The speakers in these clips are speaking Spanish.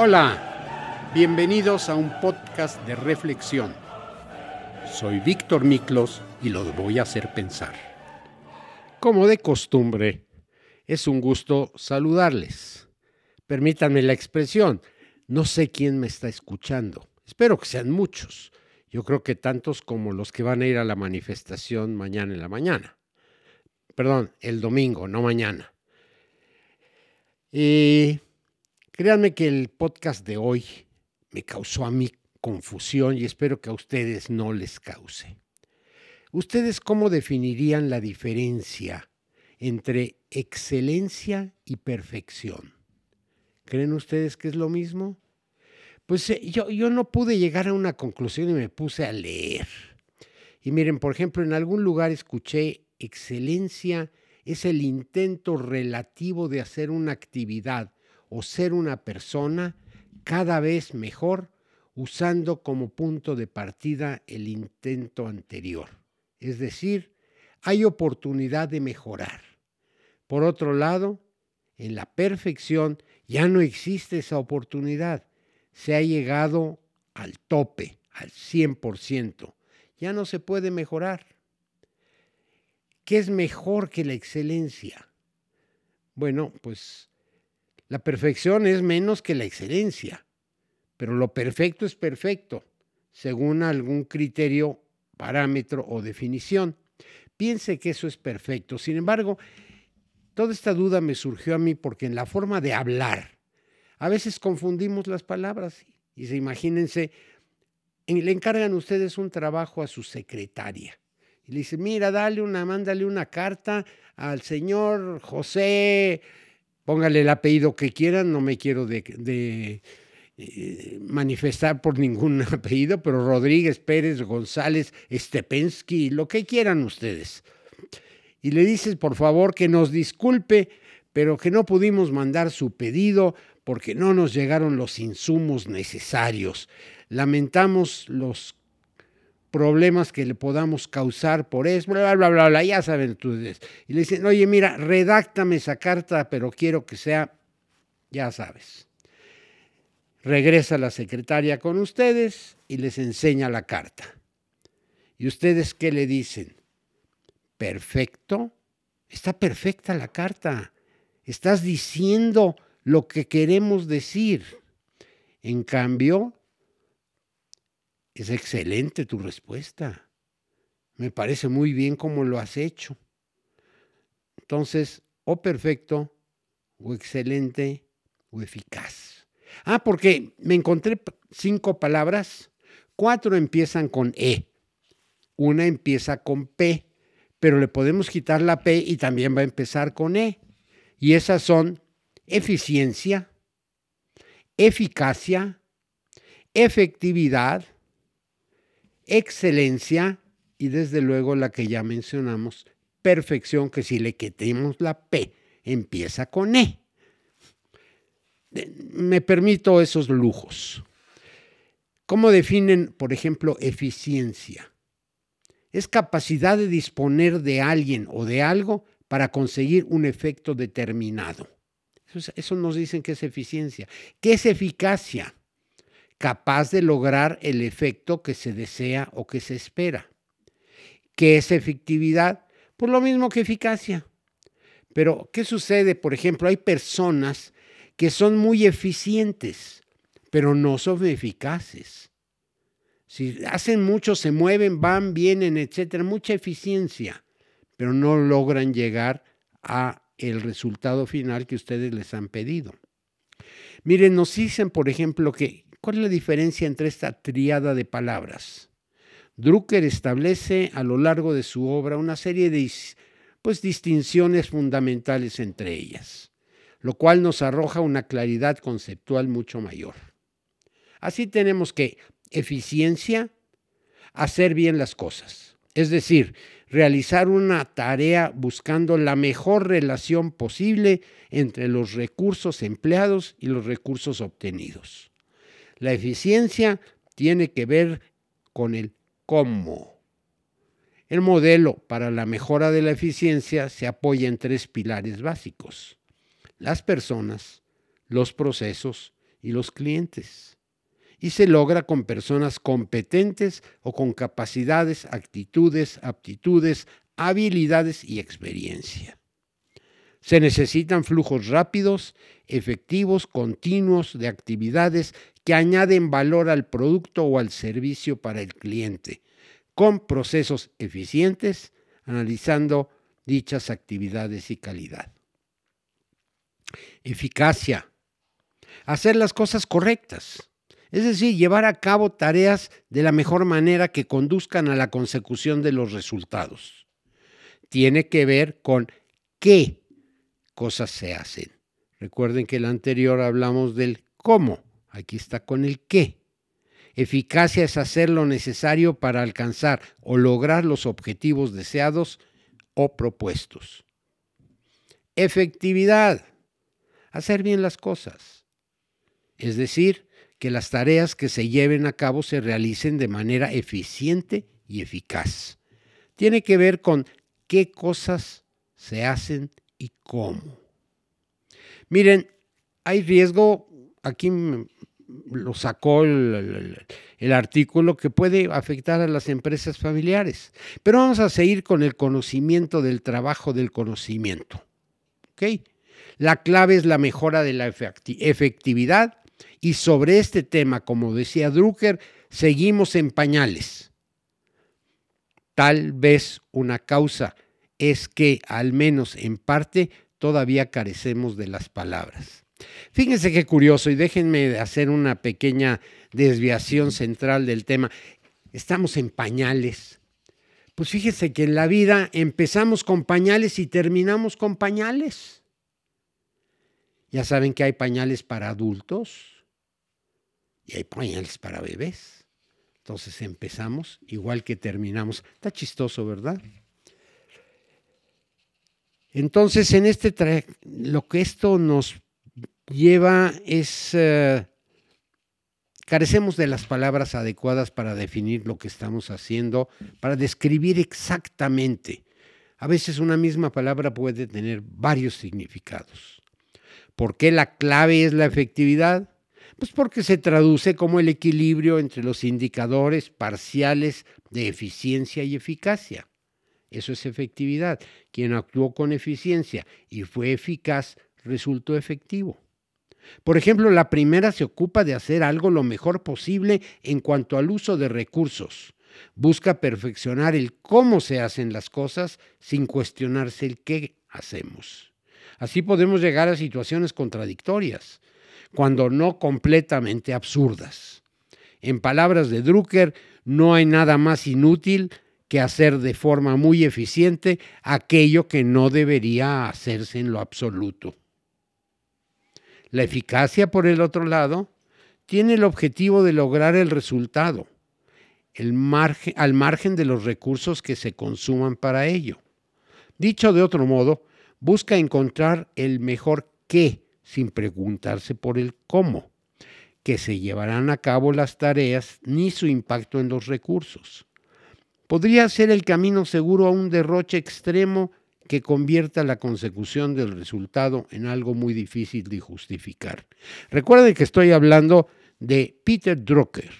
Hola, bienvenidos a un podcast de reflexión. Soy Víctor Miklos y los voy a hacer pensar. Como de costumbre, es un gusto saludarles. Permítanme la expresión, no sé quién me está escuchando. Espero que sean muchos. Yo creo que tantos como los que van a ir a la manifestación mañana en la mañana. Perdón, el domingo, no mañana. Y Créanme que el podcast de hoy me causó a mí confusión y espero que a ustedes no les cause. ¿Ustedes cómo definirían la diferencia entre excelencia y perfección? ¿Creen ustedes que es lo mismo? Pues eh, yo, yo no pude llegar a una conclusión y me puse a leer. Y miren, por ejemplo, en algún lugar escuché excelencia es el intento relativo de hacer una actividad o ser una persona cada vez mejor usando como punto de partida el intento anterior. Es decir, hay oportunidad de mejorar. Por otro lado, en la perfección ya no existe esa oportunidad. Se ha llegado al tope, al 100%. Ya no se puede mejorar. ¿Qué es mejor que la excelencia? Bueno, pues la perfección es menos que la excelencia, pero lo perfecto es perfecto, según algún criterio, parámetro o definición. Piense que eso es perfecto. Sin embargo, toda esta duda me surgió a mí porque en la forma de hablar, a veces confundimos las palabras y se imagínense, le encargan ustedes un trabajo a su secretaria y le dice, mira, dale una, mándale una carta al señor José póngale el apellido que quieran, no me quiero de, eh, manifestar por ningún apellido, pero Rodríguez, Pérez, González, Stepensky, lo que quieran ustedes. Y le dices, por favor, que nos disculpe, pero que no pudimos mandar su pedido porque no nos llegaron los insumos necesarios. Lamentamos los problemas que le podamos causar por eso, bla, bla, bla, bla, ya saben ustedes. Y le dicen, oye, mira, redáctame esa carta, pero quiero que sea, ya sabes. Regresa la secretaria con ustedes y les enseña la carta. ¿Y ustedes qué le dicen? Perfecto. Está perfecta la carta. Estás diciendo lo que queremos decir. En cambio, es excelente tu respuesta. Me parece muy bien cómo lo has hecho. Entonces, o perfecto, o excelente, o eficaz. Ah, porque me encontré cinco palabras. Cuatro empiezan con E. Una empieza con P, pero le podemos quitar la P y también va a empezar con E. Y esas son eficiencia, eficacia, efectividad, excelencia y desde luego la que ya mencionamos, perfección, que si le quitemos la P, empieza con E. Me permito esos lujos. ¿Cómo definen, por ejemplo, eficiencia? Es capacidad de disponer de alguien o de algo para conseguir un efecto determinado. Eso, nos dicen que es eficiencia. ¿Qué es eficacia? Capaz de lograr el efecto que se desea o que se espera. ¿Qué es efectividad? Por lo mismo que eficacia. Pero, ¿qué sucede? Por ejemplo, hay personas que son muy eficientes, pero no son eficaces. Si hacen mucho, se mueven, van, vienen, etcétera, mucha eficiencia, pero no logran llegar a el resultado final que ustedes les han pedido. Miren, nos dicen, por ejemplo, que ¿Cuál es la diferencia entre esta triada de palabras? Drucker establece a lo largo de su obra una serie de pues, distinciones fundamentales entre ellas, lo cual nos arroja una claridad conceptual mucho mayor. Así tenemos que eficiencia, hacer bien las cosas, es decir, realizar una tarea buscando la mejor relación posible entre los recursos empleados y los recursos obtenidos. La eficiencia tiene que ver con el cómo. El modelo para la mejora de la eficiencia se apoya en tres pilares básicos. Las personas, los procesos y los clientes. Y se logra con personas competentes o con capacidades, actitudes, aptitudes, habilidades y experiencia. Se necesitan flujos rápidos, efectivos, continuos de actividades que añaden valor al producto o al servicio para el cliente, con procesos eficientes, analizando dichas actividades y calidad. Eficacia. Hacer las cosas correctas. Es decir, llevar a cabo tareas de la mejor manera que conduzcan a la consecución de los resultados. Tiene que ver con qué cosas se hacen. Recuerden que el anterior hablamos del cómo. Aquí está con el qué. Eficacia es hacer lo necesario para alcanzar o lograr los objetivos deseados o propuestos. Efectividad. Hacer bien las cosas. Es decir, que las tareas que se lleven a cabo se realicen de manera eficiente y eficaz. Tiene que ver con qué cosas se hacen y cómo. Miren, hay riesgo, aquí lo sacó el, artículo que puede afectar a las empresas familiares. Pero vamos a seguir con el conocimiento del trabajo del conocimiento. La clave es la mejora de la efectividad y sobre este tema, como decía Drucker, seguimos en pañales. Tal vez una causa es que, al menos en parte, todavía carecemos de las palabras. Fíjense qué curioso y déjenme hacer una pequeña desviación central del tema. Estamos en pañales. Pues fíjense que en la vida empezamos con pañales y terminamos con pañales. Ya saben que hay pañales para adultos y hay pañales para bebés. Entonces empezamos igual que terminamos. Está chistoso, ¿verdad? Entonces, en este lo que esto nos lleva es, eh, carecemos de las palabras adecuadas para definir lo que estamos haciendo, para describir exactamente. A veces una misma palabra puede tener varios significados. ¿Por qué la clave es la efectividad? Pues porque se traduce como el equilibrio entre los indicadores parciales de eficiencia y eficacia. Eso es efectividad. Quien actuó con eficiencia y fue eficaz resultó efectivo. Por ejemplo, la primera se ocupa de hacer algo lo mejor posible en cuanto al uso de recursos. Busca perfeccionar el cómo se hacen las cosas sin cuestionarse el qué hacemos. Así podemos llegar a situaciones contradictorias, cuando no completamente absurdas. En palabras de Drucker, no hay nada más inútil que hacer de forma muy eficiente aquello que no debería hacerse en lo absoluto. La eficacia, por el otro lado, tiene el objetivo de lograr el resultado, al margen de los recursos que se consuman para ello. Dicho de otro modo, busca encontrar el mejor qué sin preguntarse por el cómo, que se llevarán a cabo las tareas ni su impacto en los recursos. Podría ser el camino seguro a un derroche extremo que convierta la consecución del resultado en algo muy difícil de justificar. Recuerden que estoy hablando de Peter Drucker.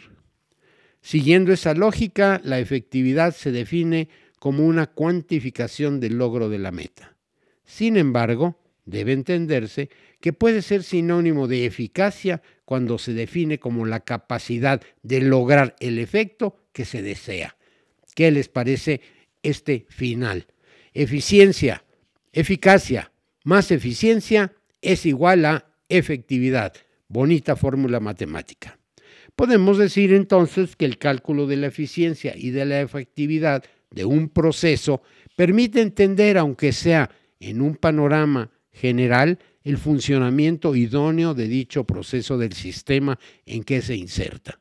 Siguiendo esa lógica, la efectividad se define como una cuantificación del logro de la meta. Sin embargo, debe entenderse que puede ser sinónimo de eficacia cuando se define como la capacidad de lograr el efecto que se desea. ¿Qué les parece este final? Eficiencia, eficacia, más eficiencia es igual a efectividad. Bonita fórmula matemática. Podemos decir entonces que el cálculo de la eficiencia y de la efectividad de un proceso permite entender, aunque sea en un panorama general, el funcionamiento idóneo de dicho proceso del sistema en que se inserta.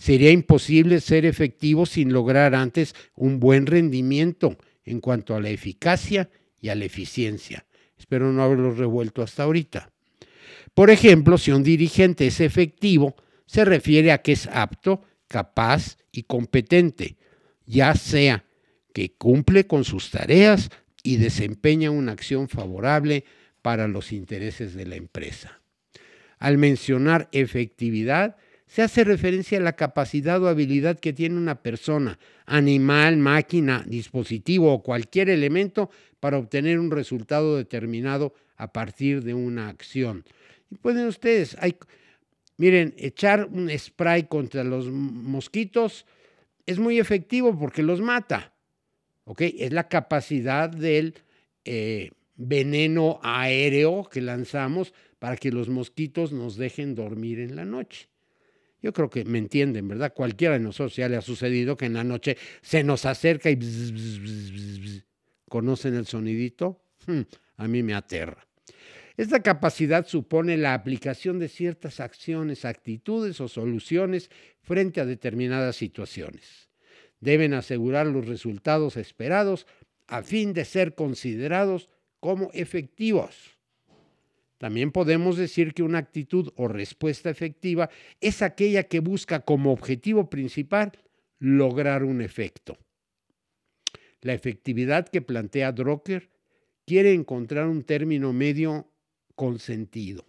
Sería imposible ser efectivo sin lograr antes un buen rendimiento en cuanto a la eficacia y a la eficiencia. Espero no haberlo revuelto hasta ahorita. Por ejemplo, si un dirigente es efectivo, se refiere a que es apto, capaz y competente, ya sea que cumple con sus tareas y desempeña una acción favorable para los intereses de la empresa. Al mencionar efectividad, se hace referencia a la capacidad o habilidad que tiene una persona, animal, máquina, dispositivo o cualquier elemento para obtener un resultado determinado a partir de una acción. Y pueden ustedes, hay, miren, echar un spray contra los mosquitos es muy efectivo porque los mata. ¿ok? Es la capacidad del eh, veneno aéreo que lanzamos para que los mosquitos nos dejen dormir en la noche. Yo creo que me entienden, ¿verdad? Cualquiera de nosotros ya le ha sucedido que en la noche se nos acerca y ¿conocen el sonidito? Hmm, a mí me aterra. Esta capacidad supone la aplicación de ciertas acciones, actitudes o soluciones frente a determinadas situaciones. Deben asegurar los resultados esperados a fin de ser considerados como efectivos. También podemos decir que una actitud o respuesta efectiva es aquella que busca como objetivo principal lograr un efecto. La efectividad que plantea Drucker quiere encontrar un término medio consentido.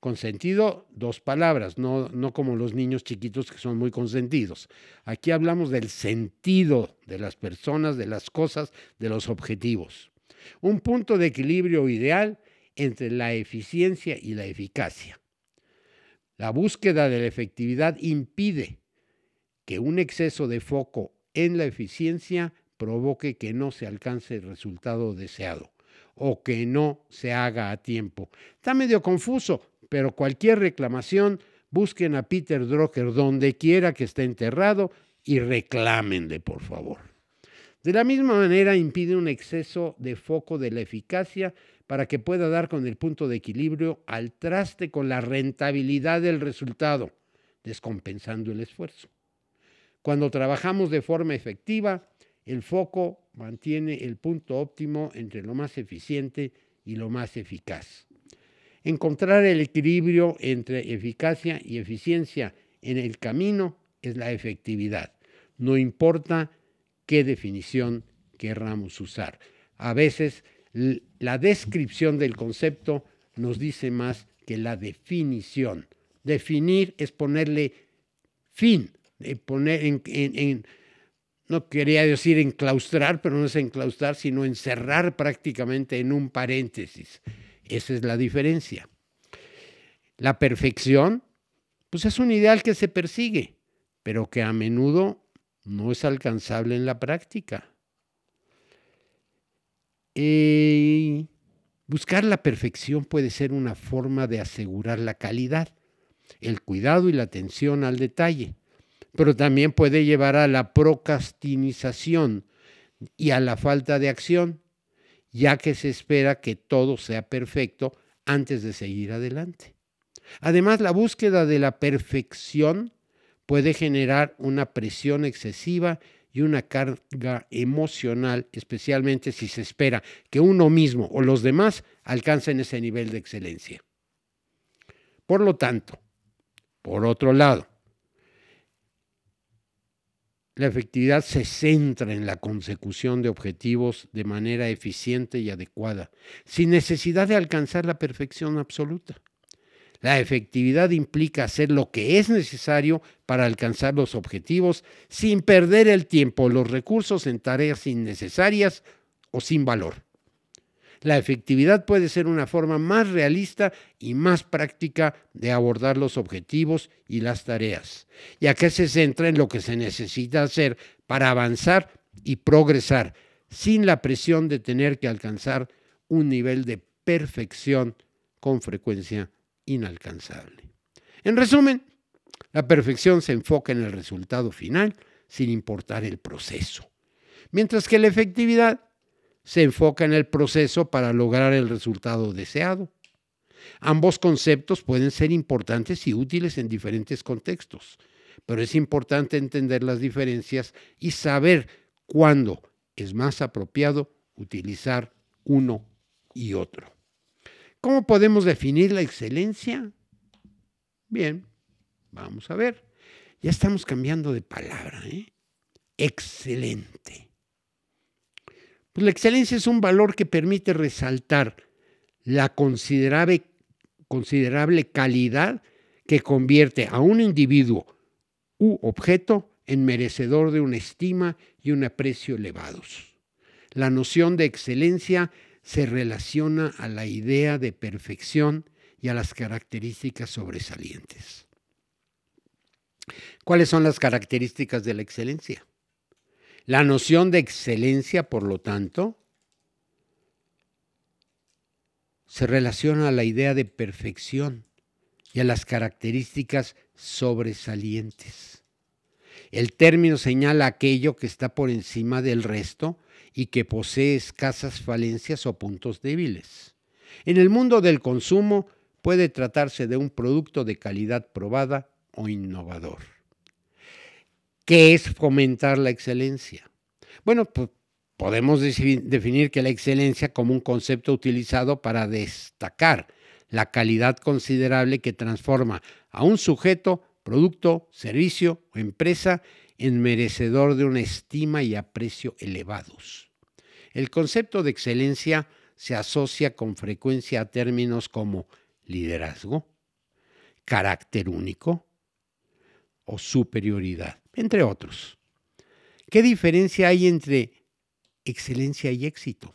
Consentido, dos palabras, no, no como los niños chiquitos que son muy consentidos. Aquí hablamos del sentido de las personas, de las cosas, de los objetivos. Un punto de equilibrio ideal entre la eficiencia y la eficacia. La búsqueda de la efectividad impide que un exceso de foco en la eficiencia provoque que no se alcance el resultado deseado o que no se haga a tiempo. Está medio confuso, pero cualquier reclamación, busquen a Peter Drucker donde quiera que esté enterrado y reclámenle, por favor. De la misma manera, impide un exceso de foco de la eficacia para que pueda dar con el punto de equilibrio al traste con la rentabilidad del resultado, descompensando el esfuerzo. Cuando trabajamos de forma efectiva, el foco mantiene el punto óptimo entre lo más eficiente y lo más eficaz. Encontrar el equilibrio entre eficacia y eficiencia en el camino es la efectividad. No importa qué definición querramos usar. A veces la descripción del concepto nos dice más que la definición. Definir es ponerle fin, poner en no quería decir enclaustrar, pero no es enclaustrar, sino encerrar prácticamente en un paréntesis. Esa es la diferencia. La perfección, pues es un ideal que se persigue, pero que a menudo no es alcanzable en la práctica. Eh, buscar la perfección puede ser una forma de asegurar la calidad, el cuidado y la atención al detalle pero también puede llevar a la procrastinización y a la falta de acción, ya que se espera que todo sea perfecto antes de seguir adelante. Además, la búsqueda de la perfección puede generar una presión excesiva y una carga emocional, especialmente si se espera que uno mismo o los demás alcancen ese nivel de excelencia. Por lo tanto, por otro lado, la efectividad se centra en la consecución de objetivos de manera eficiente y adecuada, sin necesidad de alcanzar la perfección absoluta. La efectividad implica hacer lo que es necesario para alcanzar los objetivos sin perder el tiempo los recursos en tareas innecesarias o sin valor. La efectividad puede ser una forma más realista y más práctica de abordar los objetivos y las tareas, ya que se centra en lo que se necesita hacer para avanzar y progresar, sin la presión de tener que alcanzar un nivel de perfección con frecuencia inalcanzable. En resumen, la perfección se enfoca en el resultado final sin importar el proceso, mientras que la efectividad se enfoca en el proceso para lograr el resultado deseado. Ambos conceptos pueden ser importantes y útiles en diferentes contextos, pero es importante entender las diferencias y saber cuándo es más apropiado utilizar uno y otro. ¿Cómo podemos definir la excelencia? Bien, vamos a ver. Ya estamos cambiando de palabra. ¿eh? Excelente. Pues la excelencia es un valor que permite resaltar la considerable, considerable calidad que convierte a un individuo u objeto en merecedor de una estima y un aprecio elevados. La noción de excelencia se relaciona a la idea de perfección y a las características sobresalientes. ¿Cuáles son las características de la excelencia? La noción de excelencia, por lo tanto, se relaciona a la idea de perfección y a las características sobresalientes. El término señala aquello que está por encima del resto y que posee escasas falencias o puntos débiles. En el mundo del consumo puede tratarse de un producto de calidad probada o innovador. ¿Qué es fomentar la excelencia? Bueno, pues podemos definir que la excelencia como un concepto utilizado para destacar la calidad considerable que transforma a un sujeto, producto, servicio o empresa en merecedor de una estima y aprecio elevados. El concepto de excelencia se asocia con frecuencia a términos como liderazgo, carácter único o superioridad, entre otros. ¿Qué diferencia hay entre excelencia y éxito?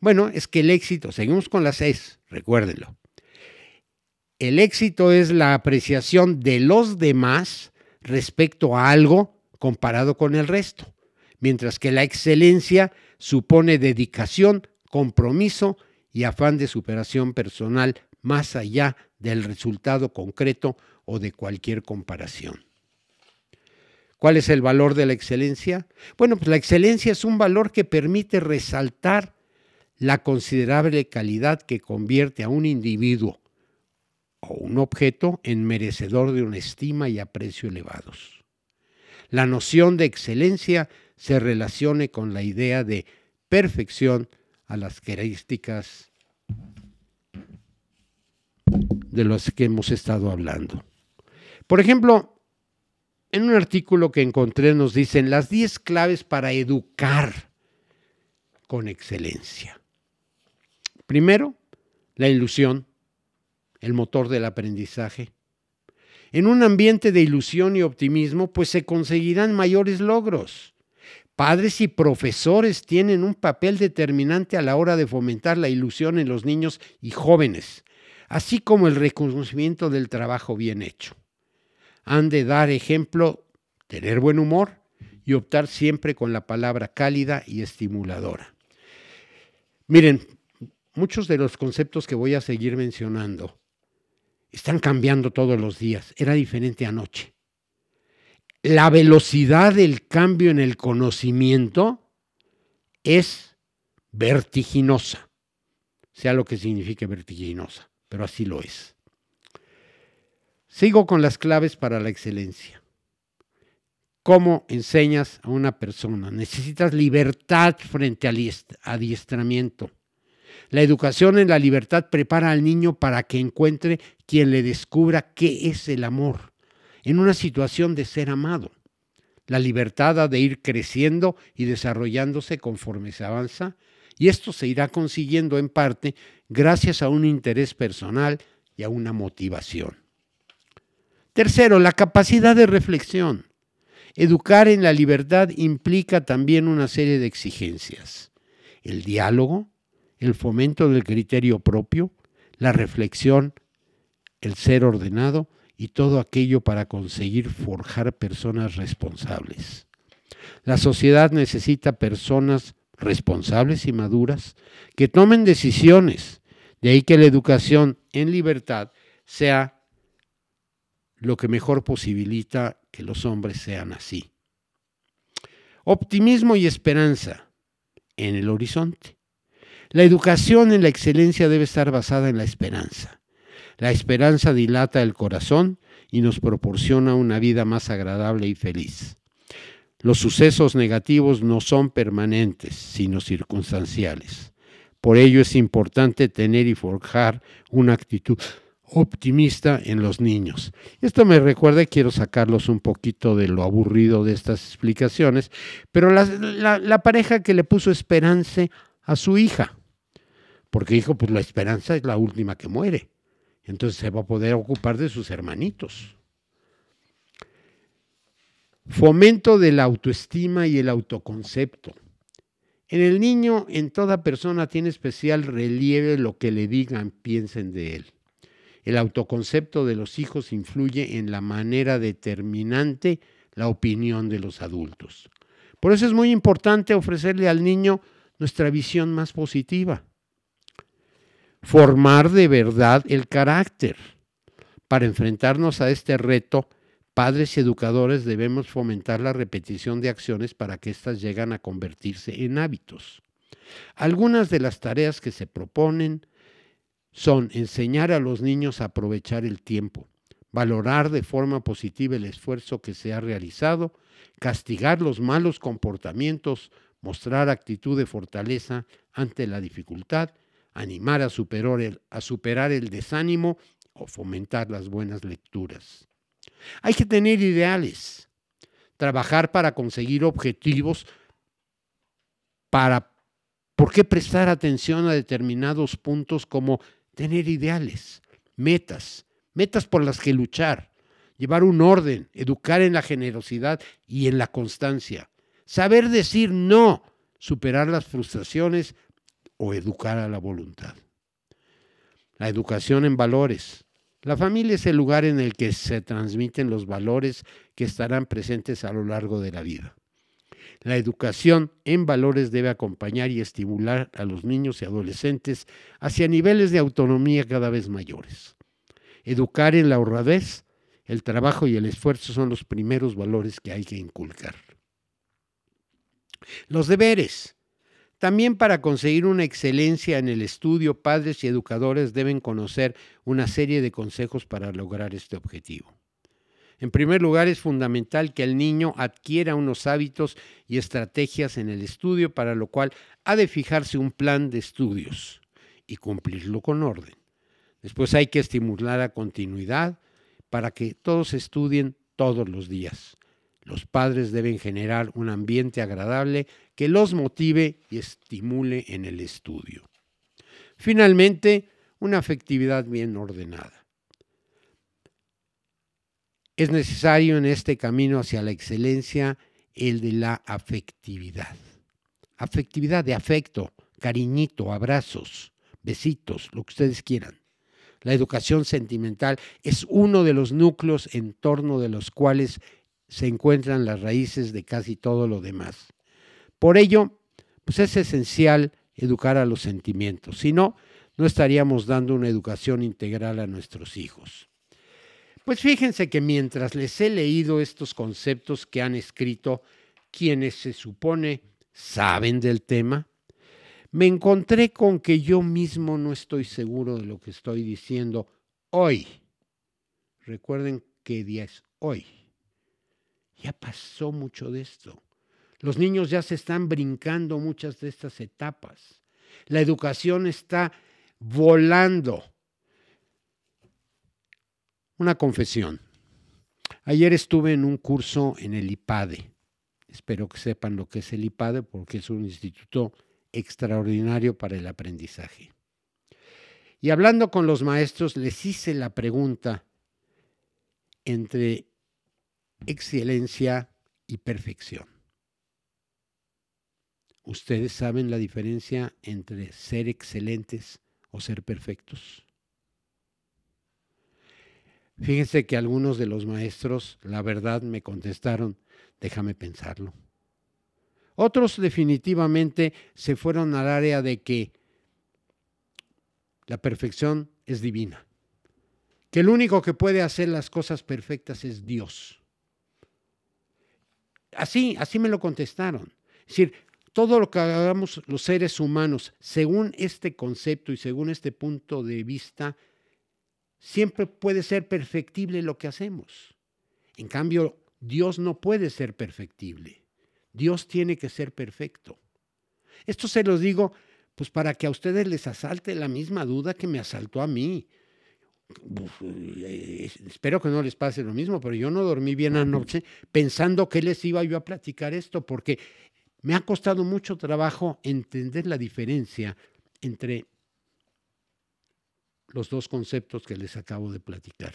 Bueno, es que el éxito, seguimos con las S, recuérdenlo. El éxito es la apreciación de los demás respecto a algo comparado con el resto, mientras que la excelencia supone dedicación, compromiso y afán de superación personal más allá del resultado concreto o de cualquier comparación. ¿Cuál es el valor de la excelencia? Bueno, pues la excelencia es un valor que permite resaltar la considerable calidad que convierte a un individuo o un objeto en merecedor de una estima y aprecio elevados. La noción de excelencia se relacione con la idea de perfección a las características de las que hemos estado hablando. Por ejemplo, en un artículo que encontré nos dicen las 10 claves para educar con excelencia. Primero, la ilusión, el motor del aprendizaje. En un ambiente de ilusión y optimismo, pues se conseguirán mayores logros. Padres y profesores tienen un papel determinante a la hora de fomentar la ilusión en los niños y jóvenes, así como el reconocimiento del trabajo bien hecho. Han de dar ejemplo, tener buen humor y optar siempre con la palabra cálida y estimuladora. Miren, muchos de los conceptos que voy a seguir mencionando están cambiando todos los días. Era diferente anoche. La velocidad del cambio en el conocimiento es vertiginosa, sea lo que signifique vertiginosa, pero así lo es. Sigo con las claves para la excelencia. ¿Cómo enseñas a una persona? Necesitas libertad frente al adiestramiento. La educación en la libertad prepara al niño para que encuentre quien le descubra qué es el amor, en una situación de ser amado. La libertad ha de ir creciendo y desarrollándose conforme se avanza, y esto se irá consiguiendo en parte gracias a un interés personal y a una motivación. Tercero, la capacidad de reflexión. Educar en la libertad implica también una serie de exigencias. El diálogo, el fomento del criterio propio, la reflexión, el ser ordenado y todo aquello para conseguir forjar personas responsables. La sociedad necesita personas responsables y maduras que tomen decisiones. De ahí que la educación en libertad sea lo que mejor posibilita que los hombres sean así. Optimismo y esperanza en el horizonte. La educación en la excelencia debe estar basada en la esperanza. La esperanza dilata el corazón y nos proporciona una vida más agradable y feliz. Los sucesos negativos no son permanentes, sino circunstanciales. Por ello es importante tener y forjar una actitud optimista en los niños. Esto me recuerda, quiero sacarlos un poquito de lo aburrido de estas explicaciones, pero la, la pareja que le puso esperanza a su hija porque dijo, pues la esperanza es la última que muere. Entonces se va a poder ocupar de sus hermanitos. Fomento de la autoestima y el autoconcepto. En el niño, en toda persona tiene especial relieve lo que le digan, piensen de él. El autoconcepto de los hijos influye en la manera determinante la opinión de los adultos. Por eso es muy importante ofrecerle al niño nuestra visión más positiva. Formar de verdad el carácter. Para enfrentarnos a este reto, padres y educadores debemos fomentar la repetición de acciones para que éstas lleguen a convertirse en hábitos. Algunas de las tareas que se proponen son enseñar a los niños a aprovechar el tiempo, valorar de forma positiva el esfuerzo que se ha realizado, castigar los malos comportamientos, mostrar actitud de fortaleza ante la dificultad, animar a superar el, desánimo o fomentar las buenas lecturas. Hay que tener ideales, trabajar para conseguir objetivos, para, ¿por qué prestar atención a determinados puntos como tener ideales, metas, metas por las que luchar, llevar un orden, educar en la generosidad y en la constancia, saber decir no, superar las frustraciones o educar a la voluntad. La educación en valores. La familia es el lugar en el que se transmiten los valores que estarán presentes a lo largo de la vida. La educación en valores debe acompañar y estimular a los niños y adolescentes hacia niveles de autonomía cada vez mayores. Educar en la honradez, el trabajo y el esfuerzo son los primeros valores que hay que inculcar. Los deberes. También para conseguir una excelencia en el estudio, padres y educadores deben conocer una serie de consejos para lograr este objetivo. En primer lugar, es fundamental que el niño adquiera unos hábitos y estrategias en el estudio, para lo cual ha de fijarse un plan de estudios y cumplirlo con orden. Después hay que estimular la continuidad para que todos estudien todos los días. Los padres deben generar un ambiente agradable que los motive y estimule en el estudio. Finalmente, una afectividad bien ordenada. Es necesario en este camino hacia la excelencia el de la afectividad. Afectividad de afecto, cariñito, abrazos, besitos, lo que ustedes quieran. La educación sentimental es uno de los núcleos en torno de los cuales se encuentran las raíces de casi todo lo demás. Por ello, pues es esencial educar a los sentimientos, si no, no estaríamos dando una educación integral a nuestros hijos. Pues fíjense que mientras les he leído estos conceptos que han escrito quienes se supone saben del tema, me encontré con que yo mismo no estoy seguro de lo que estoy diciendo hoy. Recuerden qué día es hoy. Ya pasó mucho de esto. Los niños ya se están brincando muchas de estas etapas. La educación está volando. Una confesión. Ayer estuve en un curso en el IPADE. Espero que sepan lo que es el IPADE porque es un instituto extraordinario para el aprendizaje. Y hablando con los maestros, les hice la pregunta entre excelencia y perfección. ¿Ustedes saben la diferencia entre ser excelentes o ser perfectos? Fíjense que algunos de los maestros, la verdad, me contestaron, déjame pensarlo. Otros definitivamente se fueron al área de que la perfección es divina, que el único que puede hacer las cosas perfectas es Dios. Así, así me lo contestaron. Es decir, todo lo que hagamos los seres humanos, según este concepto y según este punto de vista, siempre puede ser perfectible lo que hacemos. En cambio, Dios no puede ser perfectible. Dios tiene que ser perfecto. Esto se los digo pues para que a ustedes les asalte la misma duda que me asaltó a mí. Eh, espero que no les pase lo mismo, pero yo no dormí bien anoche pensando que les iba yo a platicar esto, porque me ha costado mucho trabajo entender la diferencia entre los dos conceptos que les acabo de platicar.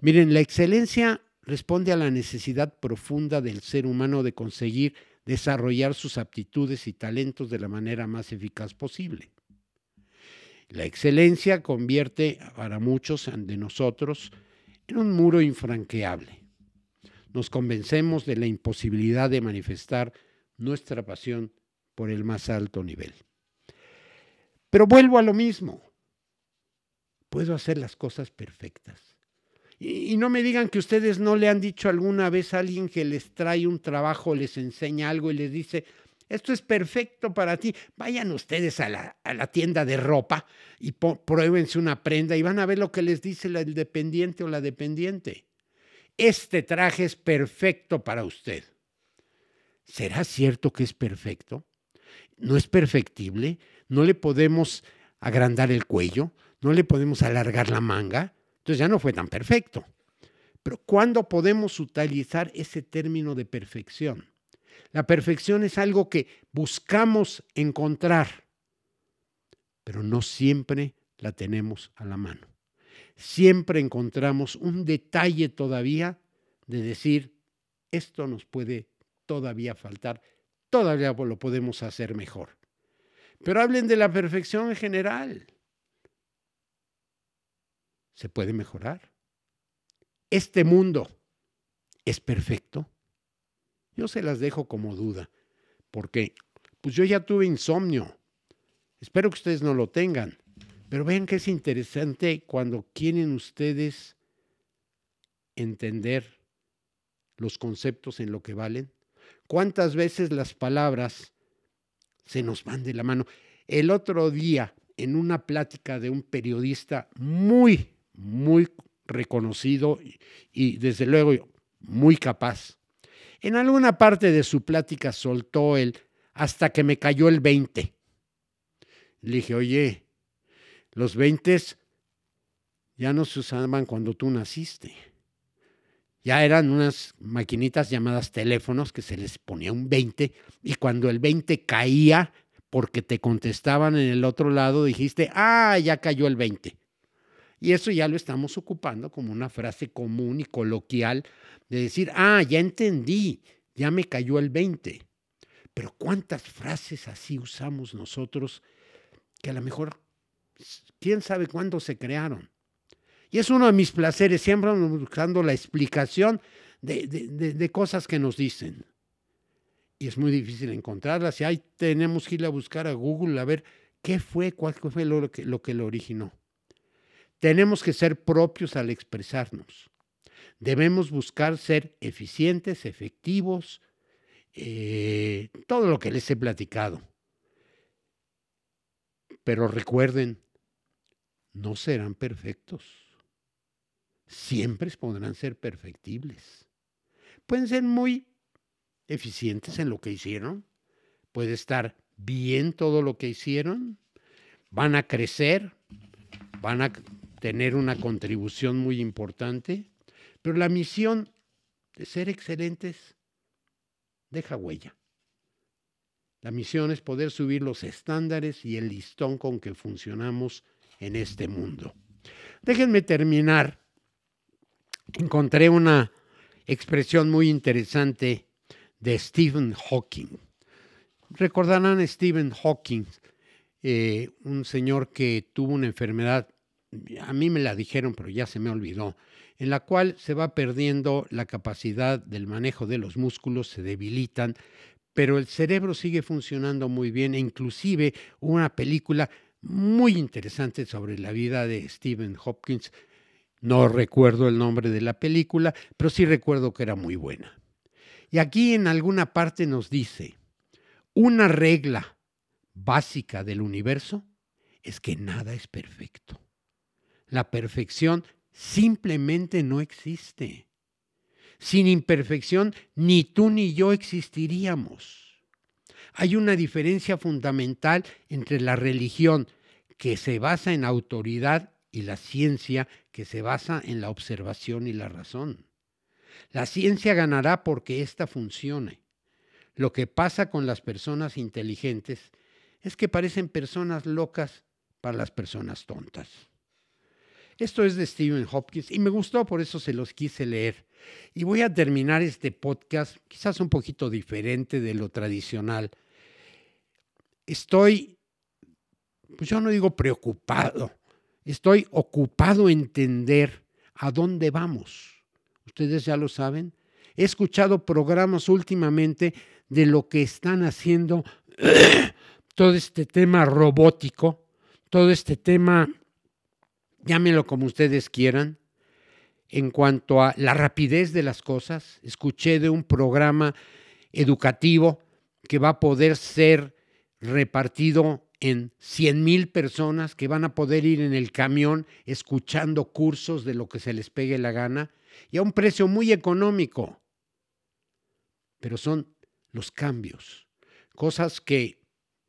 Miren, la excelencia responde a la necesidad profunda del ser humano de conseguir desarrollar sus aptitudes y talentos de la manera más eficaz posible. La excelencia convierte para muchos de nosotros en un muro infranqueable. Nos convencemos de la imposibilidad de manifestar nuestra pasión por el más alto nivel. Pero vuelvo a lo mismo. Puedo hacer las cosas perfectas. Y, no me digan que ustedes no le han dicho alguna vez a alguien que les trae un trabajo, les enseña algo y les dice, esto es perfecto para ti. Vayan ustedes a la, tienda de ropa y pruébense una prenda y van a ver lo que les dice el dependiente o la dependiente. Este traje es perfecto para usted. ¿Será cierto que es perfecto? ¿No es perfectible? ¿No le podemos agrandar el cuello? ¿No le podemos alargar la manga? Entonces ya no fue tan perfecto. Pero ¿cuándo podemos utilizar ese término de perfección? La perfección es algo que buscamos encontrar, pero no siempre la tenemos a la mano. Siempre encontramos un detalle todavía de decir, esto nos puede todavía faltar, todavía lo podemos hacer mejor. Pero hablen de la perfección en general se puede mejorar. Este mundo es perfecto. Yo se las dejo como duda, porque pues yo ya tuve insomnio. Espero que ustedes no lo tengan. Pero vean que es interesante cuando quieren ustedes entender los conceptos en lo que valen. ¿Cuántas veces las palabras se nos van de la mano? El otro día, en una plática de un periodista muy muy reconocido y, desde luego muy capaz. En alguna parte de su plática soltó él hasta que me cayó el 20. Le dije, oye, los 20 ya no se usaban cuando tú naciste. Ya eran unas maquinitas llamadas teléfonos que se les ponía un 20 y cuando el 20 caía porque te contestaban en el otro lado dijiste, ah, ya cayó el 20. Y eso ya lo estamos ocupando como una frase común y coloquial de decir, ah, ya entendí, ya me cayó el 20. Pero ¿cuántas frases así usamos nosotros que a lo mejor, quién sabe cuándo se crearon? Y es uno de mis placeres, siempre buscando la explicación de, de, cosas que nos dicen. Y es muy difícil encontrarlas. Y ahí tenemos que ir a buscar a Google a ver qué fue, cuál fue lo que lo, que lo originó. Tenemos que ser propios al expresarnos. Debemos buscar ser eficientes, efectivos, eh, todo lo que les he platicado. Pero recuerden, no serán perfectos. Siempre podrán ser perfectibles. Pueden ser muy eficientes en lo que hicieron. Puede estar bien todo lo que hicieron. Van a crecer. Van a tener una contribución muy importante, pero la misión de ser excelentes deja huella. La misión es poder subir los estándares y el listón con que funcionamos en este mundo. Déjenme terminar. Encontré una expresión muy interesante de Stephen Hawking. Recordarán a Stephen Hawking, eh, un señor que tuvo una enfermedad a mí me la dijeron, pero ya se me olvidó, en la cual se va perdiendo la capacidad del manejo de los músculos, se debilitan, pero el cerebro sigue funcionando muy bien e inclusive una película muy interesante sobre la vida de Stephen Hopkins. No recuerdo el nombre de la película, pero sí recuerdo que era muy buena. Y aquí en alguna parte nos dice, una regla básica del universo es que nada es perfecto. La perfección simplemente no existe. Sin imperfección, ni tú ni yo existiríamos. Hay una diferencia fundamental entre la religión que se basa en autoridad y la ciencia que se basa en la observación y la razón. La ciencia ganará porque ésta funcione. Lo que pasa con las personas inteligentes es que parecen personas locas para las personas tontas. Esto es de Stephen Hopkins y me gustó, por eso se los quise leer. Y voy a terminar este podcast quizás un poquito diferente de lo tradicional. Estoy, pues yo no digo preocupado, estoy ocupado en entender a dónde vamos. Ustedes ya lo saben. He escuchado programas últimamente de lo que están haciendo todo este tema robótico, todo este tema, llámenlo como ustedes quieran, en cuanto a la rapidez de las cosas. Escuché de un programa educativo que va a poder ser repartido en 100 mil personas que van a poder ir en el camión escuchando cursos de lo que se les pegue la gana y a un precio muy económico. Pero son los cambios, cosas que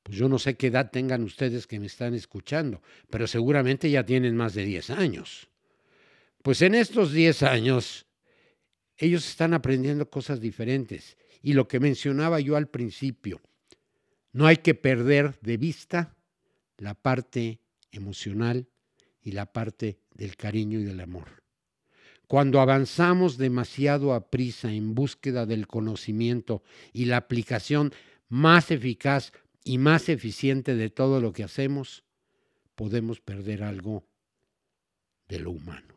pues yo no sé qué edad tengan ustedes que me están escuchando, pero seguramente ya tienen más de 10 años. Pues en estos 10 años ellos están aprendiendo cosas diferentes. Y lo que mencionaba yo al principio, no hay que perder de vista la parte emocional y la parte del cariño y del amor. Cuando avanzamos demasiado a prisa en búsqueda del conocimiento y la aplicación más eficaz y más eficiente de todo lo que hacemos, podemos perder algo de lo humano.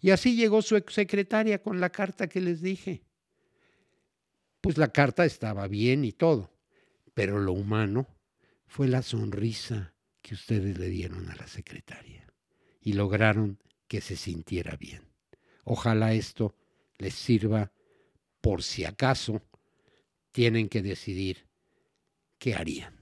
Y así llegó su secretaria con la carta que les dije. Pues la carta estaba bien y todo, pero lo humano fue la sonrisa que ustedes le dieron a la secretaria y lograron que se sintiera bien. Ojalá esto les sirva por si acaso tienen que decidir qué harían.